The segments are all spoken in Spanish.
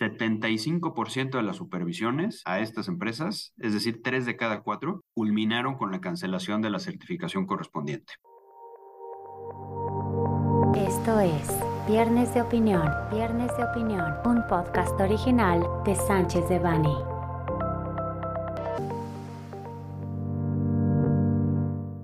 75% de las supervisiones a estas empresas, es decir, 3 de cada 4, culminaron con la cancelación de la certificación correspondiente. Esto es Viernes de Opinión, Viernes de Opinión, un podcast original de Sánchez de Bani.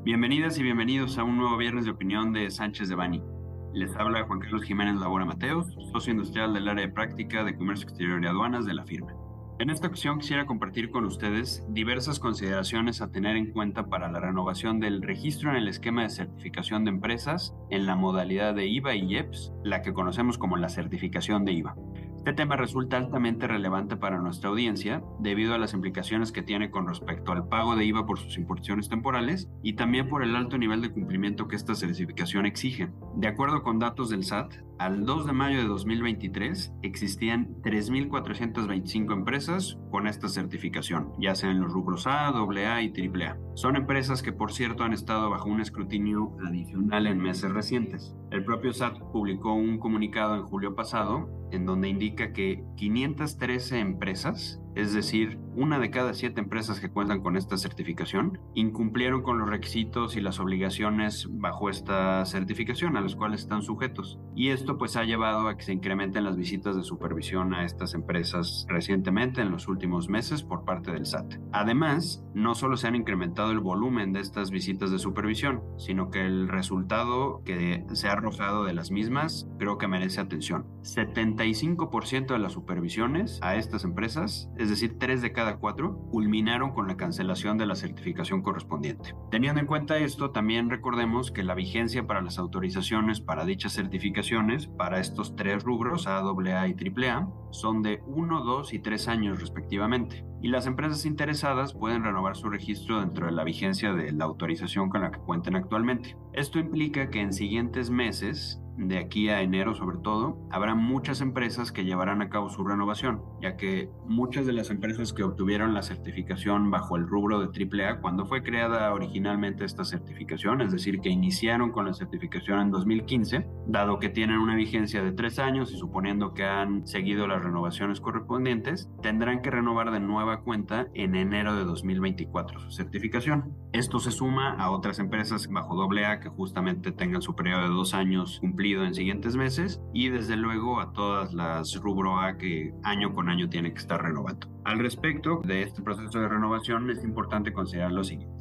Bienvenidas y bienvenidos a un nuevo Viernes de Opinión de Sánchez de Bani. Les habla Juan Carlos Jiménez Labora Mateos, socio industrial del área de práctica de comercio exterior y aduanas de la firma. En esta ocasión quisiera compartir con ustedes diversas consideraciones a tener en cuenta para la renovación del registro en el esquema de certificación de empresas en la modalidad de IVA y IEPS, la que conocemos como la certificación de IVA. Este tema resulta altamente relevante para nuestra audiencia debido a las implicaciones que tiene con respecto al pago de IVA por sus importaciones temporales y también por el alto nivel de cumplimiento que esta certificación exige. De acuerdo con datos del SAT, al 2 de mayo de 2023 existían 3.425 empresas con esta certificación, ya sea en los rubros A, AA y AAA. Son empresas que por cierto han estado bajo un escrutinio adicional en meses recientes. El propio SAT publicó un comunicado en julio pasado en donde indica que 513 empresas es decir, una de cada siete empresas que cuentan con esta certificación incumplieron con los requisitos y las obligaciones bajo esta certificación a los cuales están sujetos. Y esto pues ha llevado a que se incrementen las visitas de supervisión a estas empresas recientemente en los últimos meses por parte del SAT. Además, no solo se han incrementado el volumen de estas visitas de supervisión, sino que el resultado que se ha arrojado de las mismas creo que merece atención. 75% de las supervisiones a estas empresas es decir, tres de cada cuatro, culminaron con la cancelación de la certificación correspondiente. Teniendo en cuenta esto, también recordemos que la vigencia para las autorizaciones para dichas certificaciones, para estos tres rubros, AA y AAA, son de 1, 2 y 3 años respectivamente. Y las empresas interesadas pueden renovar su registro dentro de la vigencia de la autorización con la que cuenten actualmente. Esto implica que en siguientes meses de aquí a enero sobre todo, habrá muchas empresas que llevarán a cabo su renovación, ya que muchas de las empresas que obtuvieron la certificación bajo el rubro de AAA, cuando fue creada originalmente esta certificación, es decir, que iniciaron con la certificación en 2015, dado que tienen una vigencia de tres años y suponiendo que han seguido las renovaciones correspondientes, tendrán que renovar de nueva cuenta en enero de 2024 su certificación. Esto se suma a otras empresas bajo AA que justamente tengan su periodo de dos años cumplido en siguientes meses y desde luego a todas las rubro A que año con año tiene que estar renovando. Al respecto de este proceso de renovación es importante considerar lo siguiente.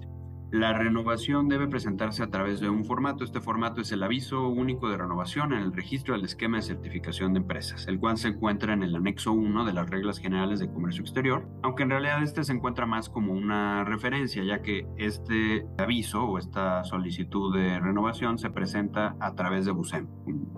La renovación debe presentarse a través de un formato. Este formato es el aviso único de renovación en el registro del esquema de certificación de empresas, el cual se encuentra en el anexo 1 de las reglas generales de comercio exterior, aunque en realidad este se encuentra más como una referencia, ya que este aviso o esta solicitud de renovación se presenta a través de BUSEM,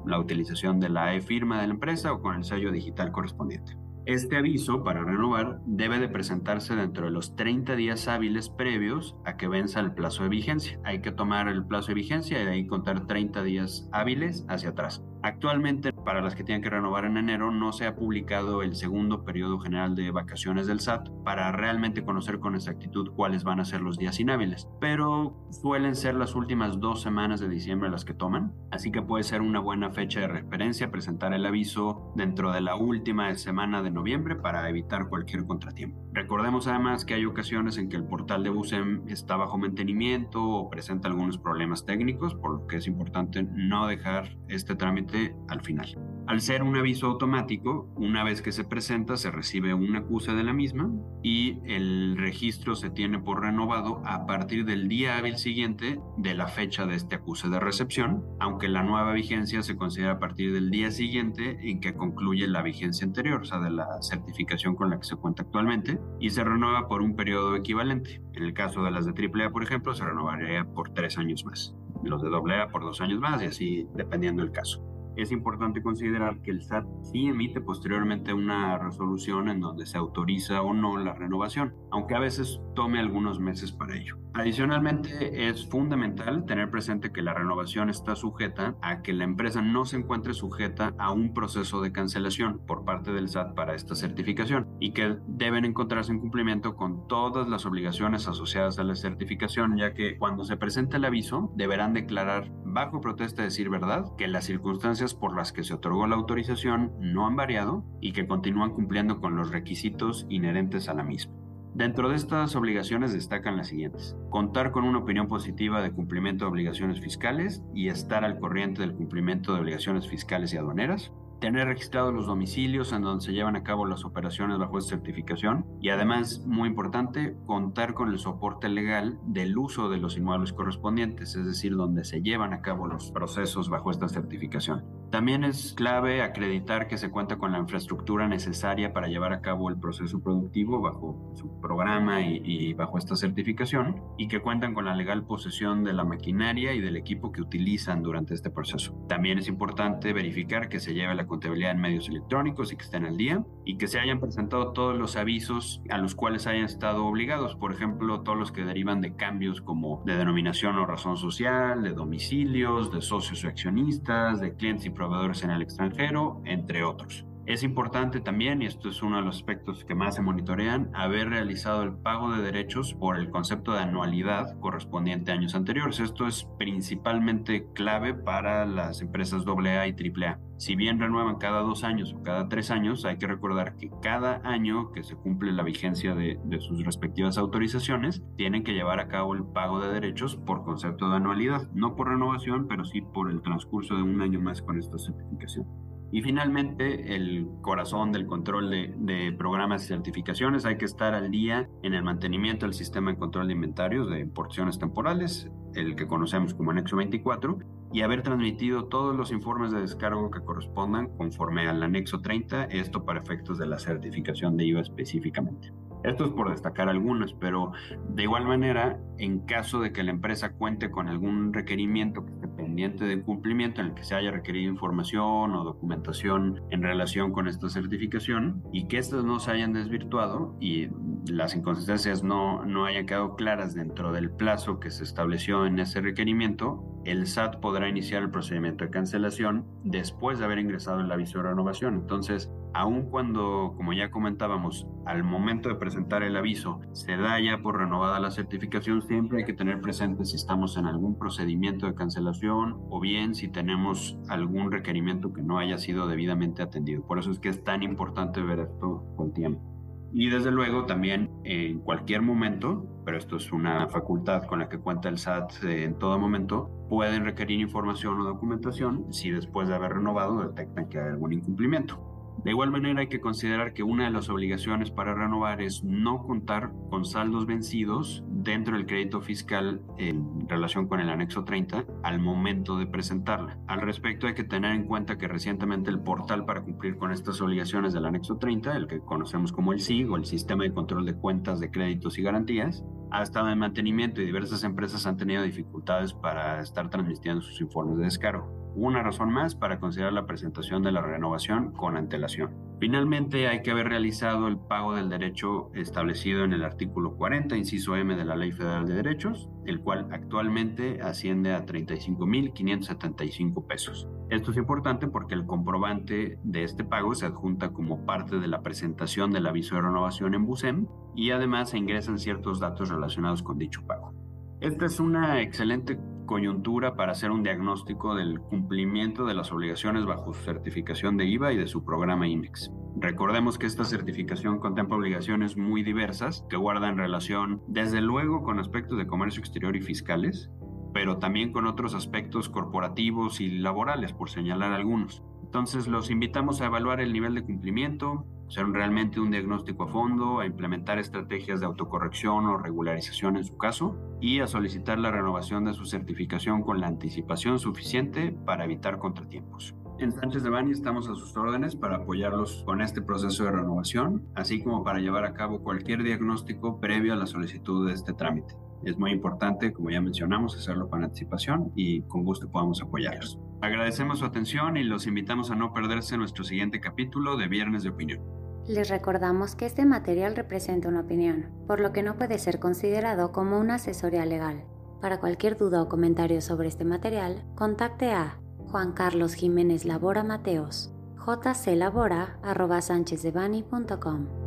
la utilización de la e-firma de la empresa o con el sello digital correspondiente. Este aviso para renovar debe de presentarse dentro de los 30 días hábiles previos a que venza el plazo de vigencia. Hay que tomar el plazo de vigencia y de ahí contar 30 días hábiles hacia atrás. Actualmente, para las que tienen que renovar en enero, no se ha publicado el segundo periodo general de vacaciones del SAT para realmente conocer con exactitud cuáles van a ser los días inhábiles. Pero suelen ser las últimas dos semanas de diciembre las que toman, así que puede ser una buena fecha de referencia presentar el aviso dentro de la última semana de noviembre para evitar cualquier contratiempo. Recordemos además que hay ocasiones en que el portal de BUSEM está bajo mantenimiento o presenta algunos problemas técnicos, por lo que es importante no dejar este trámite al final. Al ser un aviso automático, una vez que se presenta se recibe un acuse de la misma y el registro se tiene por renovado a partir del día hábil siguiente de la fecha de este acuse de recepción, aunque la nueva vigencia se considera a partir del día siguiente en que concluye la vigencia anterior, o sea, de la certificación con la que se cuenta actualmente, y se renueva por un periodo equivalente. En el caso de las de AAA, por ejemplo, se renovaría por tres años más, los de AA por dos años más y así dependiendo del caso es importante considerar que el SAT sí emite posteriormente una resolución en donde se autoriza o no la renovación, aunque a veces tome algunos meses para ello. Adicionalmente, es fundamental tener presente que la renovación está sujeta a que la empresa no se encuentre sujeta a un proceso de cancelación por parte del SAT para esta certificación y que deben encontrarse en cumplimiento con todas las obligaciones asociadas a la certificación, ya que cuando se presenta el aviso deberán declarar bajo protesta de decir verdad que las circunstancias por las que se otorgó la autorización no han variado y que continúan cumpliendo con los requisitos inherentes a la misma. Dentro de estas obligaciones destacan las siguientes. Contar con una opinión positiva de cumplimiento de obligaciones fiscales y estar al corriente del cumplimiento de obligaciones fiscales y aduaneras tener registrados los domicilios en donde se llevan a cabo las operaciones bajo esta certificación y además, muy importante, contar con el soporte legal del uso de los inmuebles correspondientes, es decir, donde se llevan a cabo los procesos bajo esta certificación. También es clave acreditar que se cuenta con la infraestructura necesaria para llevar a cabo el proceso productivo bajo su programa y, bajo esta certificación y que cuentan con la legal posesión de la maquinaria y del equipo que utilizan durante este proceso. También es importante verificar que se lleve la contabilidad en medios electrónicos y que estén al día y que se hayan presentado todos los avisos a los cuales hayan estado obligados, por ejemplo, todos los que derivan de cambios como de denominación o razón social, de domicilios, de socios o accionistas, de clientes y proveedores en el extranjero, entre otros. Es importante también, y esto es uno de los aspectos que más se monitorean, haber realizado el pago de derechos por el concepto de anualidad correspondiente a años anteriores. Esto es principalmente clave para las empresas AA y AAA. Si bien renuevan cada dos años o cada tres años, hay que recordar que cada año que se cumple la vigencia de, de sus respectivas autorizaciones, tienen que llevar a cabo el pago de derechos por concepto de anualidad, no por renovación, pero sí por el transcurso de un año más con esta certificación. Y finalmente, el corazón del control de, programas y certificaciones. Hay que estar al día en el mantenimiento del sistema de control de inventarios de porciones temporales, el que conocemos como anexo 24, y haber transmitido todos los informes de descargo que correspondan conforme al anexo 30, esto para efectos de la certificación de IVA específicamente. Esto es por destacar algunos, pero de igual manera, en caso de que la empresa cuente con algún requerimiento que esté pendiente de cumplimiento en el que se haya requerido información o documentación en relación con esta certificación y que estas no se hayan desvirtuado y las inconsistencias no, no hayan quedado claras dentro del plazo que se estableció en ese requerimiento, el SAT podrá iniciar el procedimiento de cancelación después de haber ingresado el aviso de renovación. Entonces, aun cuando, como ya comentábamos, al momento de presentar el aviso se da ya por renovada la certificación, siempre hay que tener presente si estamos en algún procedimiento de cancelación o bien si tenemos algún requerimiento que no haya sido debidamente atendido. Por eso es que es tan importante ver esto con tiempo. Y desde luego también en cualquier momento, pero esto es una facultad con la que cuenta el SAT en todo momento, pueden requerir información o documentación si después de haber renovado detectan que hay algún incumplimiento. De igual manera hay que considerar que una de las obligaciones para renovar es no contar con saldos vencidos dentro del crédito fiscal en relación con el anexo 30 al momento de presentarla. Al respecto hay que tener en cuenta que recientemente el portal para cumplir con estas obligaciones del anexo 30, el que conocemos como el SIG o el Sistema de Control de Cuentas de Créditos y Garantías, ha estado en mantenimiento y diversas empresas han tenido dificultades para estar transmitiendo sus informes de descargo una razón más para considerar la presentación de la renovación con antelación. Finalmente, hay que haber realizado el pago del derecho establecido en el artículo 40, inciso M de la Ley Federal de Derechos, el cual actualmente asciende a 35.575 pesos. Esto es importante porque el comprobante de este pago se adjunta como parte de la presentación del aviso de renovación en BUSEM y además se ingresan ciertos datos relacionados con dicho pago. Esta es una excelente coyuntura para hacer un diagnóstico del cumplimiento de las obligaciones bajo su certificación de IVA y de su programa INEX. Recordemos que esta certificación contempla obligaciones muy diversas que guardan relación desde luego con aspectos de comercio exterior y fiscales, pero también con otros aspectos corporativos y laborales, por señalar algunos. Entonces los invitamos a evaluar el nivel de cumplimiento, hacer realmente un diagnóstico a fondo, a implementar estrategias de autocorrección o regularización en su caso y a solicitar la renovación de su certificación con la anticipación suficiente para evitar contratiempos. En Sánchez de Bani estamos a sus órdenes para apoyarlos con este proceso de renovación, así como para llevar a cabo cualquier diagnóstico previo a la solicitud de este trámite. Es muy importante, como ya mencionamos, hacerlo con anticipación y con gusto podamos apoyarlos. Agradecemos su atención y los invitamos a no perderse nuestro siguiente capítulo de Viernes de Opinión. Les recordamos que este material representa una opinión, por lo que no puede ser considerado como una asesoría legal. Para cualquier duda o comentario sobre este material, contacte a Juan Carlos Jiménez Labora Mateos, jclabora.com.